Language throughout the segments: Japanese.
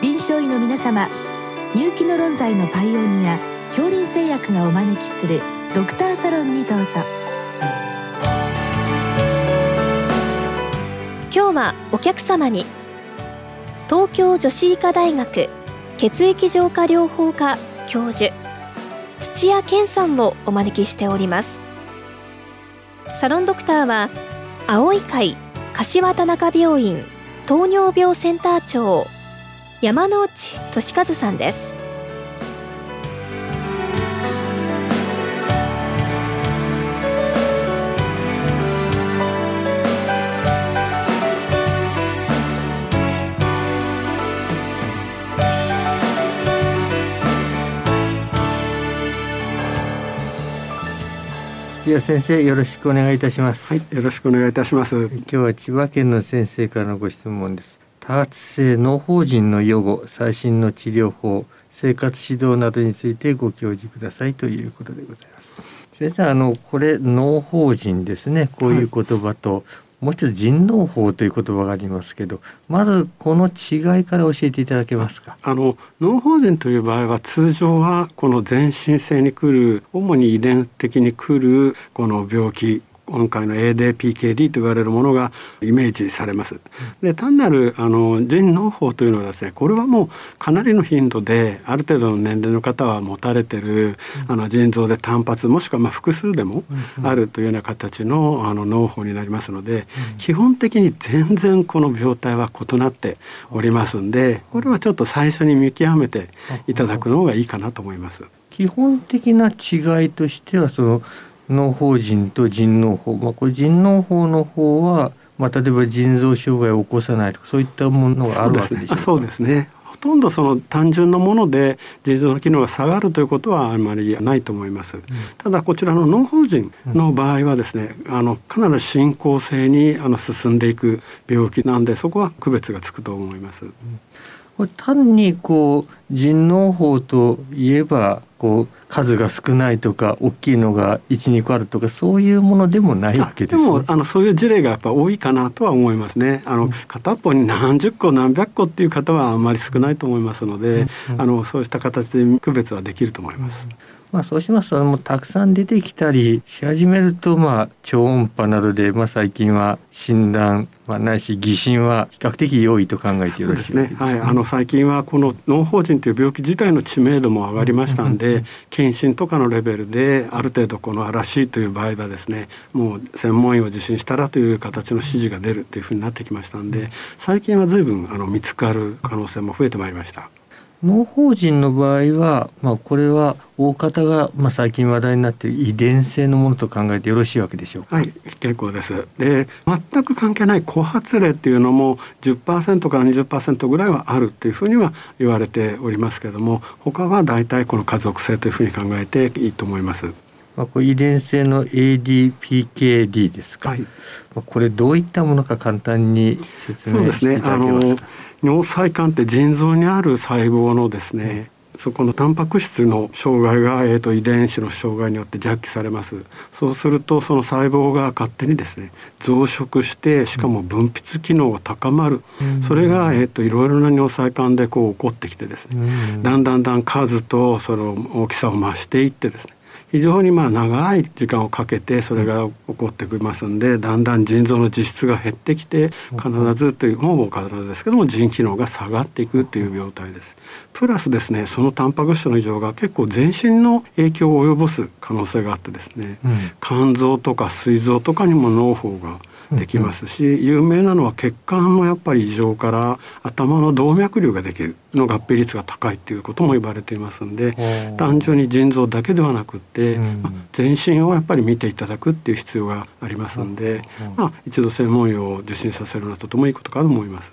臨床医の皆様入気の論剤のパイオニア恐林製薬がお招きするドクターサロンにどうぞ。今日はお客様に東京女子医科大学血液浄化療法科教授土屋健さんをお招きしております。サロンドクターは青い会柏田中病院糖尿病センター長山内俊和さんです。土屋先生よろしくお願いいたします。はいよろしくお願いいたします。今日は千葉県の先生からのご質問です多発性脳疱疹の予後最新の治療法生活指導などについてご教示くださいということでございます。先生あのこれ脳疱疹ですね。こういう言葉と、はい。もう一つ人脳法という言葉がありますけどまずこの違いから教えていただけますか？あの脳疱疹という場合は通常はこの全身性に来る主に遺伝的に来るこの病気今回の ADPKD と言われるものがイメージされます。で単なるあの腎脳胞というのはですねこれはもうかなりの頻度である程度の年齢の方は持たれてるあの腎臓で単発もしくはまあ複数でもあるというような形のあの脳胞になりますので基本的に全然この病態は異なっておりますんでこれはちょっと最初に見極めていただくのがいいかなと思います。基本的な違いとしてはその脳法人と腎脳法、まあ、これ腎脳法の方は、まあ、例えば腎臓障害を起こさないとかそういったものがあるわけでしょうか。そうです。ね。ほとんどその単純なもので腎臓の機能が下がるということはあまりないと思います、うん、ただこちらの脳法人の場合はですね、うん、あのかなり進行性にあの進んでいく病気なんでそこは区別がつくと思います、うん単にこう人脳法といえばこう数が少ないとか大きいのが12個あるとかそういうものでもないわけです、ね、でもあのそういう事例がやっぱ多いかなとは思いますね。あの片っぽに何十個何百個っていう方はあんまり少ないと思いますので、あのそうした形で区別はできると思います。まあ、そうしますともうたくさん出てきたりし始めると、まあ、超音波などで、まあ、最近は診断、まあ、ないし疑心は比較的良いと考えてよろしいですね。はい、あの最近はこの脳疱疹という病気自体の知名度も上がりましたんで、検診とかのレベルである程度この嵐という場合はですねもう専門医を受診したらという形の指示が出るっていうふうになってきましたんで最近は随分あの見つかる可能性も増えてまいりました。農法人の場合は、まあ、これは大方が、まあ、最近話題になっている遺伝性のものと考えてよろしいわけでしょうか？はい、結構です。で、全く関係ない枯発例っていうのも10%から20%ぐらいはあるっていうふうには言われておりますけれども、他は大体この家族性というふうに考えていいと思います。まあ、これ遺伝性の ADPKD ですか。はい、まあ、これどういったものか簡単に説明していただけますか。尿細管って腎臓にある細胞のですね、そこのタンパク質の障害が、えーと、遺伝子の障害によって弱気されます。そうするとその細胞が勝手にですね増殖してしかも分泌機能が高まる、うん、それが、えーと、いろいろな尿細管でこう起こってきてですね、うん、だんだんだん数とその大きさを増していってですね非常にまあ長い時間をかけてそれが起こってきますんでだんだん腎臓の実質が減ってきて必ずというほぼ必ずですけども腎機能が下がっていくという病態です。プラスですねそのタンパク質の異常が結構全身の影響を及ぼす可能性があってですね、うん、肝臓とか膵臓とかにも脳胞ができますし、有名なのは血管のやっぱり異常から頭の動脈瘤ができるの合併率が高いっていうことも言われていますんで単純に腎臓だけではなくて、まあ、全身をやっぱり見ていただくっていう必要がありますんで、まあ、一度専門医を受診させるのはとてもいいことかと思います。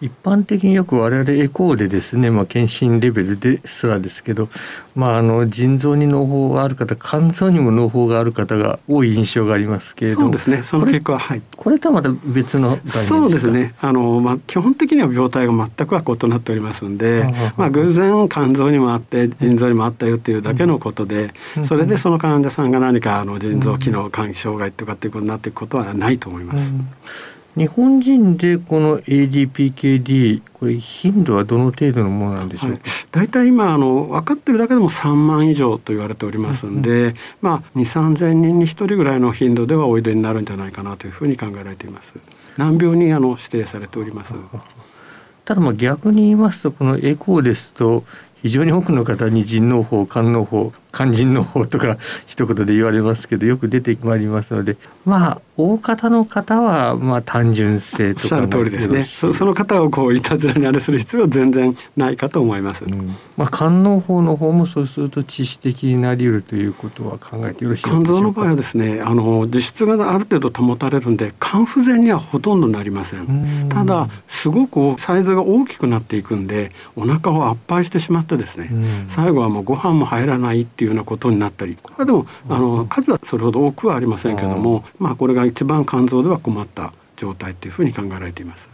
一般的によく我々エコーでですね、まあ、検診レベルですらですけど、まあ、あの腎臓に脳胞がある方肝臓にも脳胞がある方が多い印象がありますけれどそうですね。その結果はい。これとはまた別のそうですね。あの、まあ、基本的には病態が全くは異なっておりますんで、まあ、偶然肝臓にもあって腎臓にもあったよっていうだけのことで、それでその患者さんが何かあの腎臓機能管理障害とかっていうことになっていくことはないと思います。日本人でこの ADPKD これ頻度はどの程度のものなんでしょうか、大、体、今あの分かってるだけでも3万以上と言われておりますんで、うん。うん、まあ2 3 0 0人に1人ぐらいの頻度ではおいでになるんじゃないかなというふうに考えられています。難病にあの指定されております。ただまあ逆に言いますとこのエコーですと非常に多くの方に腎嚢胞肝嚢胞肝腎嚢胞とか一言で言われますけどよく出てまいりますのでまあ大方の方はまあ単純性とかおっしゃる通りですね。そその方をこういたずらにあれする必要は全然ないかと思います、うん、まあ肝嚢胞の方もそうすると致死的になり得るということは考えてよろしいでしょうか。肝臓の場合はですねあの実質がある程度保たれるんで肝不全にはほとんどなりません。ただすごくサイズが大きくなっていくんでお腹を圧迫してしまってですね最後はもうご飯も入らないっていうようなことになったり。これでもあの数はそれほど多くはありませんけどもまあこれが一番肝臓では困った状態というふうに考えられています。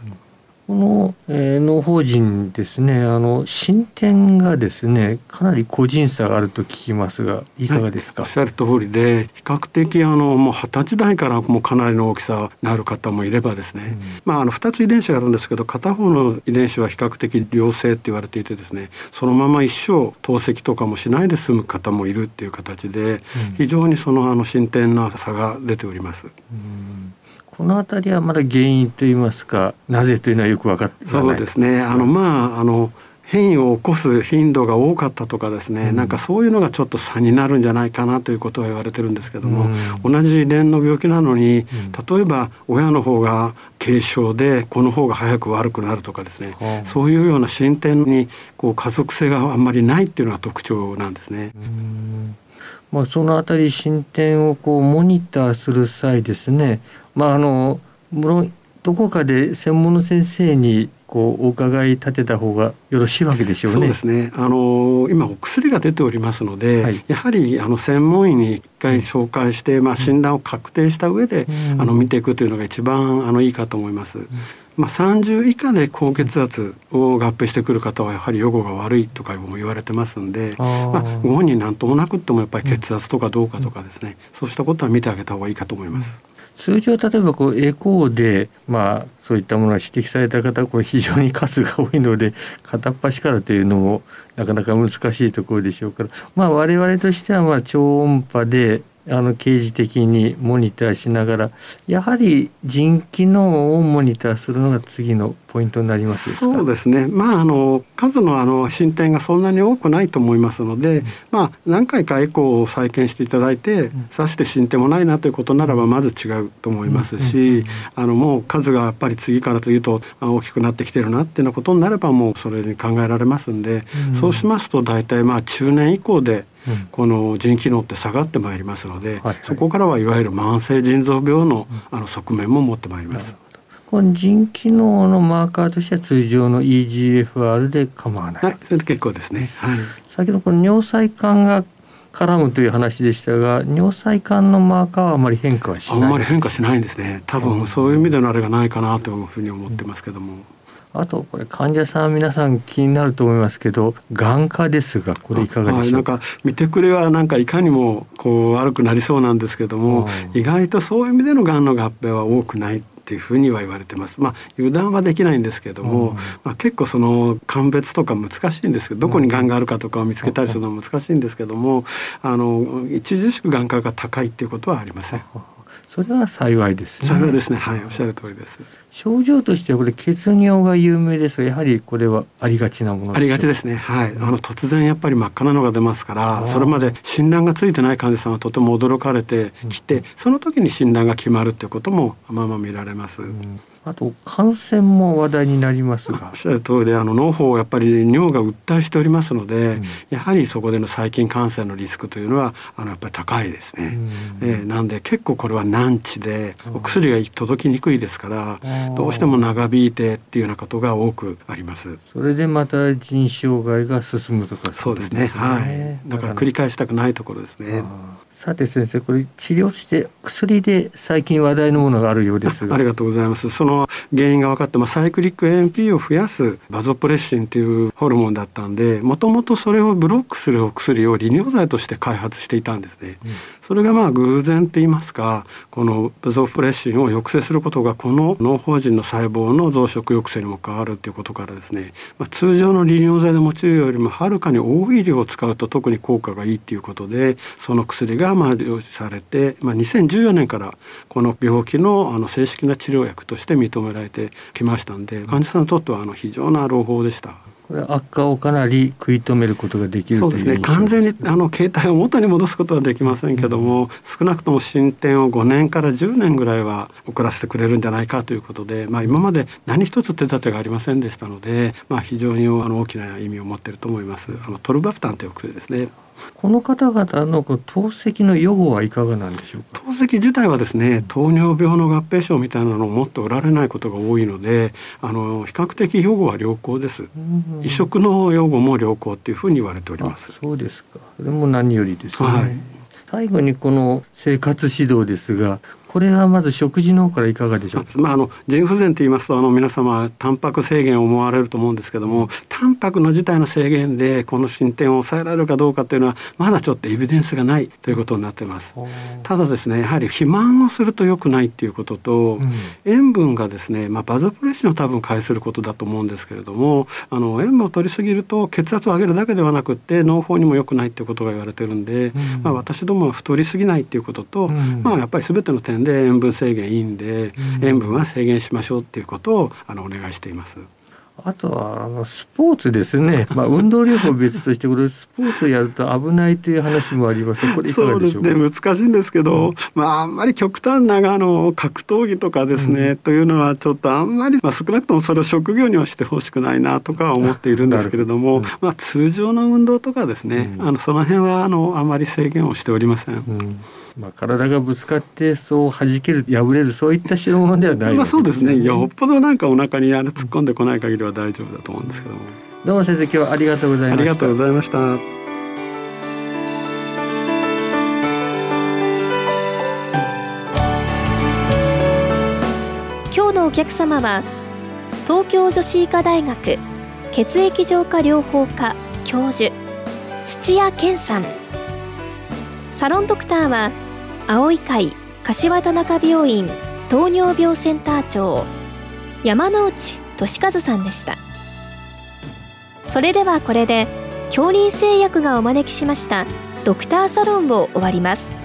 この、えー、農法人ですねあの進展がですねかなり個人差があると聞きますがいかがですか、はい、おっしゃる通りで比較的あのもう二十歳代からもうかなりの大きさになる方もいればですね、うん、まああの2つ遺伝子があるんですけど片方の遺伝子は比較的良性って言われていてですねそのまま一生透析とかもしないで済む方もいるっていう形で、うん、非常にそのあの進展な差が出ております。うんこの辺りはまだ原因といいますかなぜというのはよく分かってそうですね。あのまああの変異を起こす頻度が多かったとかですね、うん、なんかそういうのがちょっと差になるんじゃないかなということは言われてるんですけども、うん、同じ遺伝の病気なのに、例えば親の方が軽症でこの方が早く悪くなるとかですね、うん、そういうような進展にこう家族性があんまりないっていうのが特徴なんですね。まあ、そのあたり進展をこうモニターする際ですねまああの無論どこかで専門の先生にこうお伺い立てた方がよろしいわけでしょうね。そうですね。あの今お薬が出ておりますので、はい、やはりあの専門医に一回紹介して、まあ診断を確定した上で、うん、あの見ていくというのが一番あのいいかと思います。うん。まあ、30以下で高血圧を合併してくる方はやはり予後が悪いとかも言われてますんでまあ、ご本人なんともなくってもやっぱり血圧とかどうかとかですね、そうしたことは見てあげた方がいいかと思います。通常例えばこうエコーでまあそういったものが指摘された方これ非常に数が多いので片っ端からというのもなかなか難しいところでしょうから。まあ我々としてはまあ超音波であの刑事的にモニターしながらやはり腎機能をモニターするのが次のポイントになりますそうですね。まああの数のあの進展がそんなに多くないと思いますので、うん、まあ何回かエコーを再建していただいて、うん、さして進展もないなということならばまず違うと思いますし、あのもう数がやっぱり次から次と大きくなってきてるなっていうようなことになればもうそれに考えられますんで、うん、そうしますと大体まあ中年以降でこの腎機能って下がってまいりますので、はいはい、そこからはいわゆる慢性腎臓病のあの側面も持ってまいります。この腎機能のマーカーとしては通常の EGFR で構わない。はい、それで結構ですね。はい。先ほどこの尿細管が絡むという話でしたが尿細管のマーカーはあまり変化はしない。あんまり変化しないんですね。多分そういう意味でのあれがないかなというふうに思ってますけども、うんあとこれ患者さん皆さん気になると思いますけど眼科ですがこれいかがでしょうか、はい、なんか見てくれはなんかいかにもこう悪くなりそうなんですけども、意外とそういう意味でのがんの合併は多くないっていうふうには言われてます。まあ油断はできないんですけども、うん、まあ結構その鑑別とか難しいんですけど、どこにがんがあるかとかを見つけたりするのは難しいんですけども、あの著しく眼科が高いっていうことはありません。それは幸いです、ね、幸いですね。はい、おっしゃる通りです。症状としてはこれ血尿が有名ですがやはりこれはありがちなものありがちですね。はい。あの突然やっぱり真っ赤なのが出ますからそれまで診断がついてない患者さんはとても驚かれてきて、うん、その時に診断が決まるということもまあまあ見られます、うんあと感染も話題になりますが。おっしゃる通りあの脳胞やっぱり尿が訴えしておりますので、うん、やはりそこでの細菌感染のリスクというのはあのやっぱり高いですね、うん、えー、なんで結構これは難治でお薬が届きにくいですから、どうしても長引いてっていうようなことが多くあります。それでまた腎障害が進むとかそうですね、はい。だから繰り返したくないところですねさて先生これ治療して薬で最近話題のものがあるようですが。ありがとうございます。その原因が分かって、まあ、サイクリック AMP を増やすバゾプレッシンというホルモンだったんでもともとそれをブロックするお薬を利尿剤として開発していたんですね、うん、それがまあ偶然って言いますかこのバゾプレッシンを抑制することがこの脳胞人の細胞の増殖抑制にも変わるということからですね、まあ、通常の利尿剤で用いるよりもはるかに多い量を使うと特に効果がいいということでその薬がまあ了承されて、まあ、2014年からこの病気のあの正式な治療薬として認められてきましたんで患者さんにとってはあの非常な朗報でした。これ悪化をかなり食い止めることができるそうですね。完全にあの携帯を元に戻すことはできませんけども、うん、少なくとも進展を5年から10年ぐらいは遅らせてくれるんじゃないかということで、まあ、今まで何一つ手立てがありませんでしたので、まあ、非常にあの大きな意味を持っていると思います。あのトルバプタンという薬ですね。この方々の透析の予後はいかがなんでしょうか？透析自体はですね糖尿病の合併症みたいなのを持っておられないことが多いのであの比較的予後は良好です、移植の予後も良好っていうふうに言われております。そうですか。それも何よりですね、はい、最後にこの生活指導ですがこれはまず食事の方からいかがでしょう？か。まああの腎不全と言いますとあの皆様タンパク制限を思われると思うんですけども、タンパクの自体の制限でこの進展を抑えられるかどうかというのはまだちょっとエビデンスがないということになっています。ただですねやはり肥満をすると良くないっていうことと、うん、塩分がですねまあバゾプレッションを多分介することだと思うんですけれども、あの塩分を取りすぎると血圧を上げるだけではなくって脳胞にも良くないっていうことが言われてるんで、うん、まあ私どもは太りすぎないっていうことと、うん、まあやっぱり全ての点で塩分制限いいんで、塩分は制限しましょうっていうことをあのお願いしています。あとはあのスポーツですね。まあ運動療法別としてこれスポーツをやると危ないという話もあります。これそうですね難しいんですけど、うん、まああんまり極端なあの格闘技とかですね、うん、というのはちょっとあんまりまあ少なくともそれを職業にはしてほしくないなとか思っているんですけれども、うん、まあ通常の運動とかですね、あのその辺はあのあまり制限をしておりません。まあ、体がぶつかってそう弾ける破れるそういった代物ではない、ね、まあそうですね。よっぽどなんかお腹にあれ突っ込んでこない限りは大丈夫だと思うんですけども。どうも先生今日はありがとうございましたありがとうございました。今日のお客様は東京女子医科大学血液浄化療法科教授土屋健さん。サロンドクターは青い会柏田中病院糖尿病センター長山内俊和さんでした。それではこれで恐林製薬がお招きしましたドクターサロンを終わります。